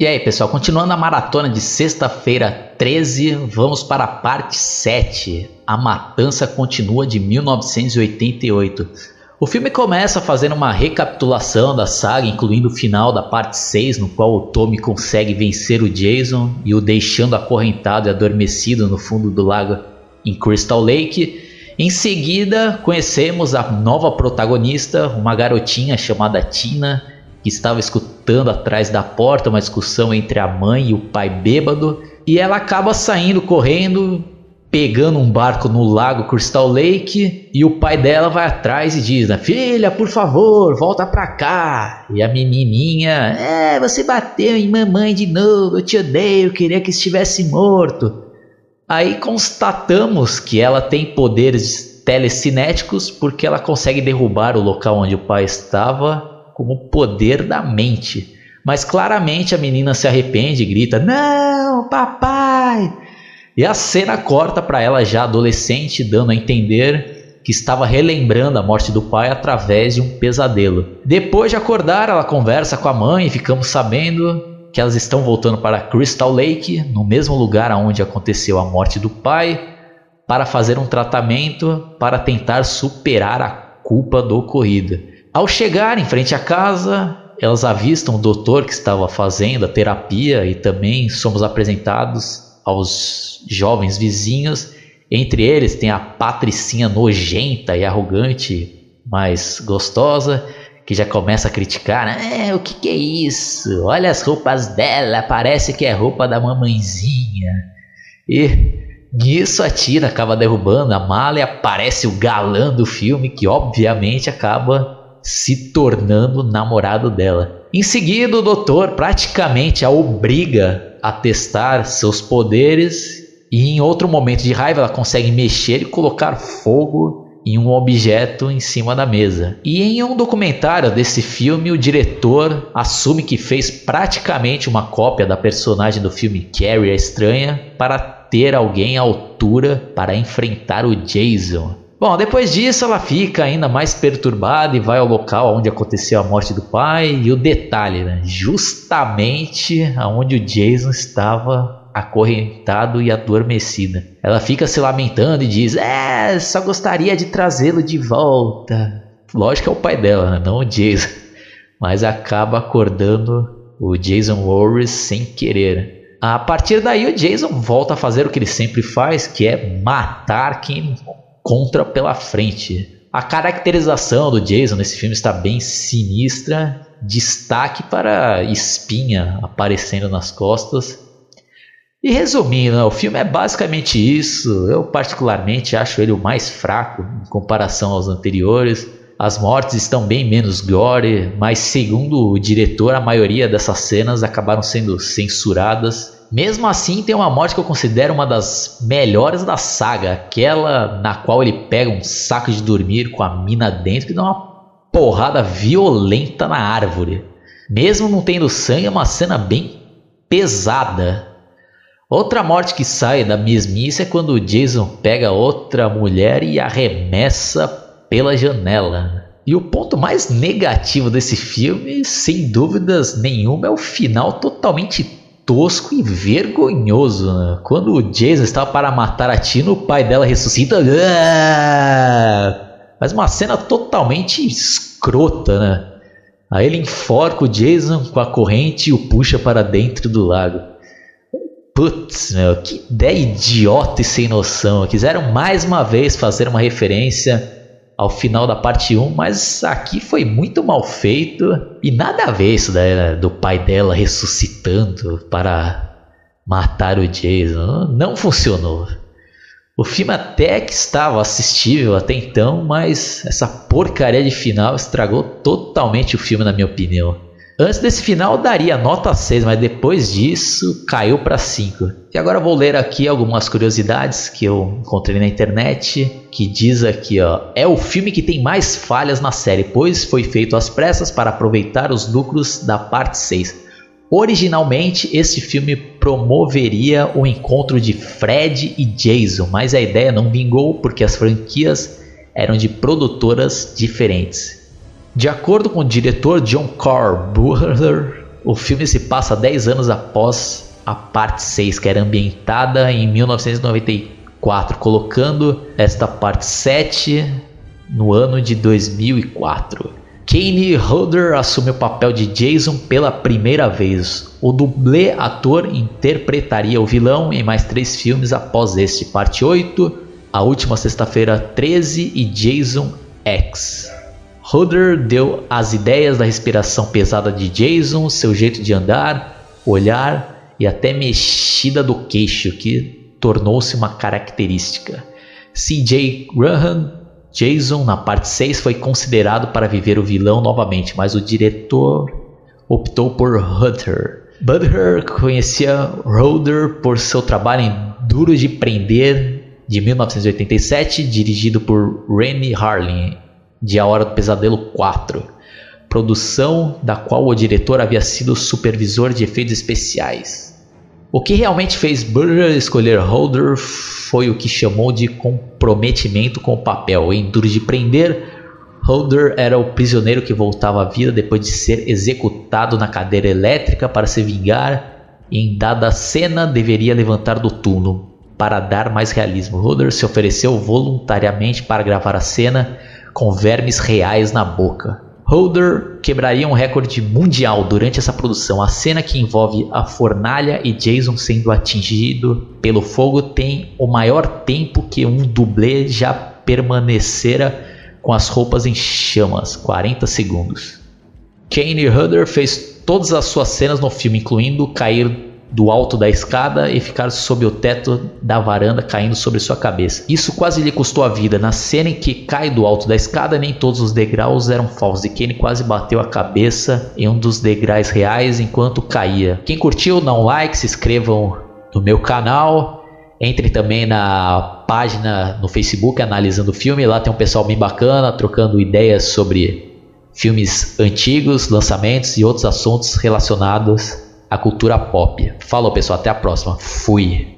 E aí, pessoal, continuando a maratona de sexta-feira 13, vamos para a parte 7. A Matança Continua de 1988. O filme começa fazendo uma recapitulação da saga, incluindo o final da parte 6, no qual o Tommy consegue vencer o Jason e o deixando acorrentado e adormecido no fundo do lago em Crystal Lake. Em seguida, conhecemos a nova protagonista, uma garotinha chamada Tina que estava escutando atrás da porta uma discussão entre a mãe e o pai bêbado, e ela acaba saindo correndo, pegando um barco no lago Crystal Lake, e o pai dela vai atrás e diz: "Filha, por favor, volta pra cá". E a menininha: "É, você bateu em mamãe de novo, eu te odeio, eu queria que estivesse morto". Aí constatamos que ela tem poderes telecinéticos porque ela consegue derrubar o local onde o pai estava como o poder da mente. Mas claramente a menina se arrepende e grita: Não, papai! E a cena corta para ela já adolescente, dando a entender que estava relembrando a morte do pai através de um pesadelo. Depois de acordar, ela conversa com a mãe e ficamos sabendo que elas estão voltando para Crystal Lake, no mesmo lugar onde aconteceu a morte do pai, para fazer um tratamento para tentar superar a culpa do ocorrido. Ao chegar em frente à casa, elas avistam o doutor que estava fazendo a terapia e também somos apresentados aos jovens vizinhos. Entre eles tem a patricinha nojenta e arrogante, mas gostosa, que já começa a criticar? É, o que, que é isso? Olha as roupas dela, parece que é roupa da mamãezinha. E nisso a Tina acaba derrubando a mala e aparece o galã do filme, que obviamente acaba se tornando namorado dela. Em seguida, o doutor praticamente a obriga a testar seus poderes e em outro momento de raiva ela consegue mexer e colocar fogo em um objeto em cima da mesa. E em um documentário desse filme, o diretor assume que fez praticamente uma cópia da personagem do filme Carrie a Estranha para ter alguém à altura para enfrentar o Jason. Bom, depois disso ela fica ainda mais perturbada e vai ao local onde aconteceu a morte do pai. E o detalhe, né? justamente aonde o Jason estava acorrentado e adormecido. Ela fica se lamentando e diz: É, só gostaria de trazê-lo de volta. Lógico que é o pai dela, né? não o Jason. Mas acaba acordando o Jason Voorhees sem querer. A partir daí, o Jason volta a fazer o que ele sempre faz, que é matar quem contra pela frente. A caracterização do Jason nesse filme está bem sinistra. Destaque para espinha aparecendo nas costas. E resumindo, né, o filme é basicamente isso. Eu particularmente acho ele o mais fraco em comparação aos anteriores. As mortes estão bem menos gore, mas segundo o diretor, a maioria dessas cenas acabaram sendo censuradas mesmo assim, tem uma morte que eu considero uma das melhores da saga, aquela na qual ele pega um saco de dormir com a mina dentro e dá uma porrada violenta na árvore. Mesmo não tendo sangue, é uma cena bem pesada. Outra morte que sai da mesmice é quando o Jason pega outra mulher e arremessa pela janela. E o ponto mais negativo desse filme, sem dúvidas nenhuma, é o final totalmente tosco e vergonhoso. Né? Quando o Jason estava para matar a Tina, o pai dela ressuscita. Mas uma cena totalmente escrota, né? Aí ele enforca o Jason com a corrente e o puxa para dentro do lago. Putz, meu, que ideia idiota e sem noção. Quiseram mais uma vez fazer uma referência ao final da parte 1, mas aqui foi muito mal feito e nada a ver isso né, do pai dela ressuscitando para matar o Jason. Não funcionou. O filme até que estava assistível até então, mas essa porcaria de final estragou totalmente o filme, na minha opinião. Antes desse final daria nota 6, mas depois disso caiu para 5. E agora vou ler aqui algumas curiosidades que eu encontrei na internet, que diz aqui, ó, é o filme que tem mais falhas na série, pois foi feito às pressas para aproveitar os lucros da parte 6. Originalmente, esse filme promoveria o encontro de Fred e Jason, mas a ideia não vingou porque as franquias eram de produtoras diferentes. De acordo com o diretor John Carburetor, O filme se passa 10 anos após a parte 6, que era ambientada em 1994, colocando esta parte 7 no ano de 2004. Kane Hodder assume o papel de Jason pela primeira vez. O dublê ator interpretaria o vilão em mais três filmes após este, parte 8, A Última Sexta-feira 13 e Jason X. Hodder deu as ideias da respiração pesada de Jason, seu jeito de andar, olhar e até mexida do queixo, que tornou-se uma característica. C.J. Graham Jason, na parte 6, foi considerado para viver o vilão novamente, mas o diretor optou por Hunter. Butler conhecia Roder por seu trabalho em Duro de Prender, de 1987, dirigido por Rennie Harlin, de A Hora do Pesadelo 4, produção da qual o diretor havia sido supervisor de efeitos especiais. O que realmente fez Burger escolher Holder foi o que chamou de comprometimento com o papel. Em Duro de Prender, Holder era o prisioneiro que voltava à vida depois de ser executado na cadeira elétrica para se vingar e em dada cena deveria levantar do túmulo. Para dar mais realismo, Holder se ofereceu voluntariamente para gravar a cena com vermes reais na boca. Holder quebraria um recorde mundial durante essa produção. A cena que envolve a fornalha e Jason sendo atingido pelo fogo tem o maior tempo que um dublê já permanecera com as roupas em chamas 40 segundos. Kane Hodder fez todas as suas cenas no filme, incluindo cair do alto da escada e ficar sob o teto da varanda caindo sobre sua cabeça. Isso quase lhe custou a vida. Na cena em que cai do alto da escada, nem todos os degraus eram falsos e Kenny quase bateu a cabeça em um dos degraus reais enquanto caía. Quem curtiu, dá um like, se inscrevam no meu canal. Entre também na página no Facebook analisando o filme. Lá tem um pessoal bem bacana trocando ideias sobre filmes antigos, lançamentos e outros assuntos relacionados a cultura pop. Falou, pessoal, até a próxima. Fui.